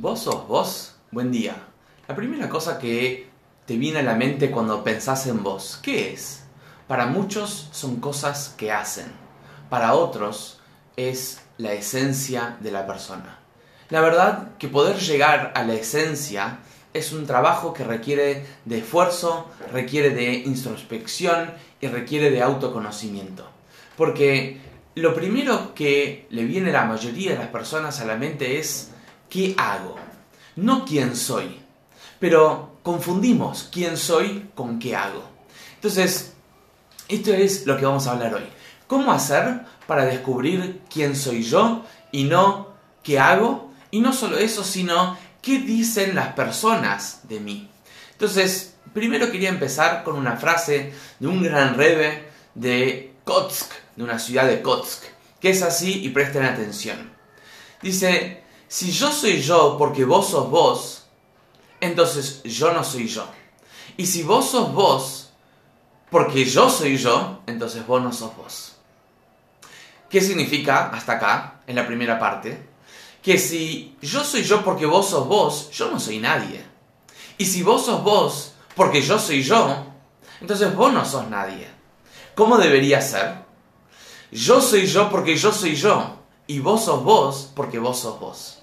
¿Vos sos vos? Buen día. La primera cosa que te viene a la mente cuando pensás en vos, ¿qué es? Para muchos son cosas que hacen, para otros es la esencia de la persona. La verdad que poder llegar a la esencia es un trabajo que requiere de esfuerzo, requiere de introspección y requiere de autoconocimiento. Porque lo primero que le viene a la mayoría de las personas a la mente es ¿qué hago? No quién soy. Pero confundimos quién soy con qué hago. Entonces, esto es lo que vamos a hablar hoy. ¿Cómo hacer para descubrir quién soy yo y no qué hago? Y no solo eso, sino qué dicen las personas de mí. Entonces, primero quería empezar con una frase de un gran rebe de Kotsk, de una ciudad de Kotsk, que es así y presten atención. Dice, si yo soy yo porque vos sos vos, entonces yo no soy yo. Y si vos sos vos porque yo soy yo, entonces vos no sos vos. ¿Qué significa hasta acá, en la primera parte? Que si yo soy yo porque vos sos vos, yo no soy nadie. Y si vos sos vos porque yo soy yo, entonces vos no sos nadie. ¿Cómo debería ser? Yo soy yo porque yo soy yo. Y vos sos vos porque vos sos vos.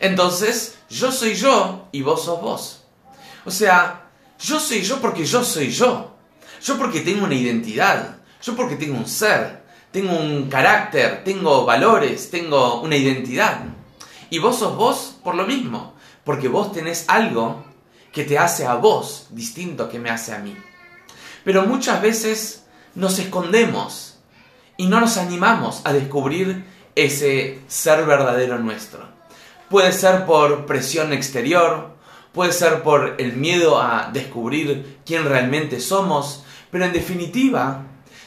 Entonces, yo soy yo y vos sos vos. O sea, yo soy yo porque yo soy yo. Yo porque tengo una identidad. Yo porque tengo un ser. Tengo un carácter. Tengo valores. Tengo una identidad. Y vos sos vos por lo mismo. Porque vos tenés algo que te hace a vos distinto que me hace a mí. Pero muchas veces nos escondemos y no nos animamos a descubrir ese ser verdadero nuestro. Puede ser por presión exterior, puede ser por el miedo a descubrir quién realmente somos, pero en definitiva,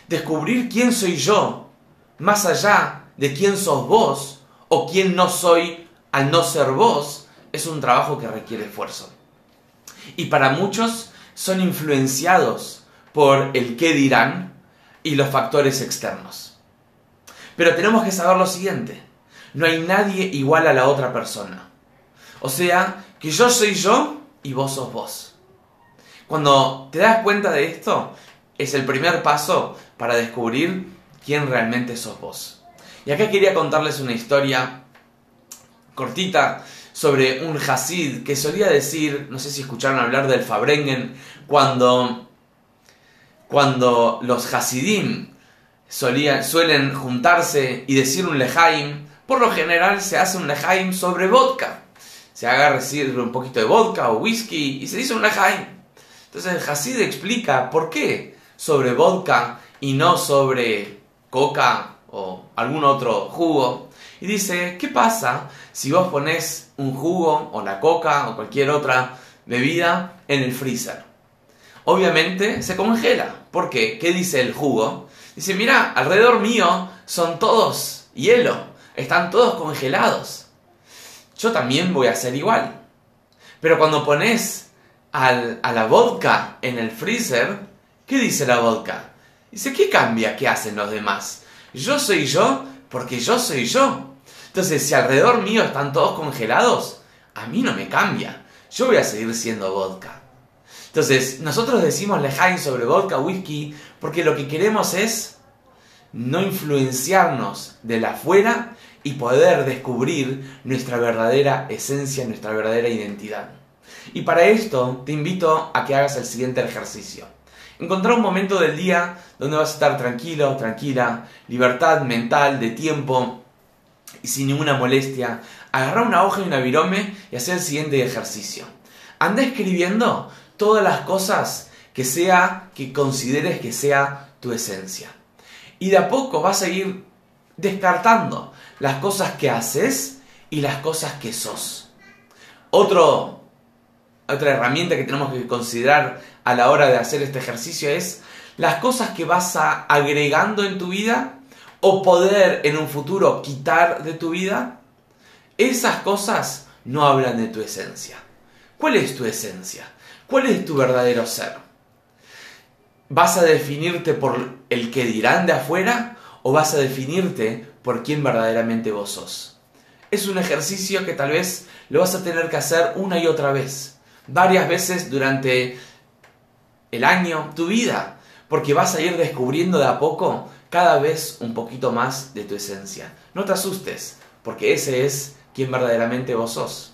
descubrir quién soy yo, más allá de quién sos vos o quién no soy al no ser vos, es un trabajo que requiere esfuerzo. Y para muchos son influenciados por el qué dirán y los factores externos. Pero tenemos que saber lo siguiente no hay nadie igual a la otra persona. O sea, que yo soy yo y vos sos vos. Cuando te das cuenta de esto, es el primer paso para descubrir quién realmente sos vos. Y acá quería contarles una historia cortita sobre un Hasid que solía decir, no sé si escucharon hablar del Fabrengen, cuando, cuando los Hasidim suelen juntarse y decir un Lejaim, por lo general se hace un lejaim sobre vodka. Se agarra, sirve un poquito de vodka o whisky y se dice un lejaim. Entonces el Hasid explica por qué sobre vodka y no sobre coca o algún otro jugo. Y dice, ¿qué pasa si vos pones un jugo o la coca o cualquier otra bebida en el freezer? Obviamente se congela. ¿Por qué? ¿Qué dice el jugo? Dice, mira, alrededor mío son todos hielo están todos congelados. Yo también voy a hacer igual. Pero cuando pones a la vodka en el freezer, ¿qué dice la vodka? Dice, ¿qué cambia? ¿Qué hacen los demás? Yo soy yo porque yo soy yo. Entonces, si alrededor mío están todos congelados, a mí no me cambia. Yo voy a seguir siendo vodka. Entonces, nosotros decimos lejain sobre vodka, whisky, porque lo que queremos es no influenciarnos de la afuera y poder descubrir nuestra verdadera esencia, nuestra verdadera identidad. Y para esto te invito a que hagas el siguiente ejercicio. Encontrar un momento del día donde vas a estar tranquilo, tranquila, libertad mental, de tiempo y sin ninguna molestia. Agarra una hoja y una virome y hacer el siguiente ejercicio. Anda escribiendo todas las cosas que sea que consideres que sea tu esencia. Y de a poco vas a ir descartando las cosas que haces y las cosas que sos. Otra herramienta que tenemos que considerar a la hora de hacer este ejercicio es las cosas que vas agregando en tu vida o poder en un futuro quitar de tu vida. Esas cosas no hablan de tu esencia. ¿Cuál es tu esencia? ¿Cuál es tu verdadero ser? ¿Vas a definirte por el que dirán de afuera o vas a definirte por quién verdaderamente vos sos? Es un ejercicio que tal vez lo vas a tener que hacer una y otra vez, varias veces durante el año, tu vida, porque vas a ir descubriendo de a poco cada vez un poquito más de tu esencia. No te asustes, porque ese es quien verdaderamente vos sos.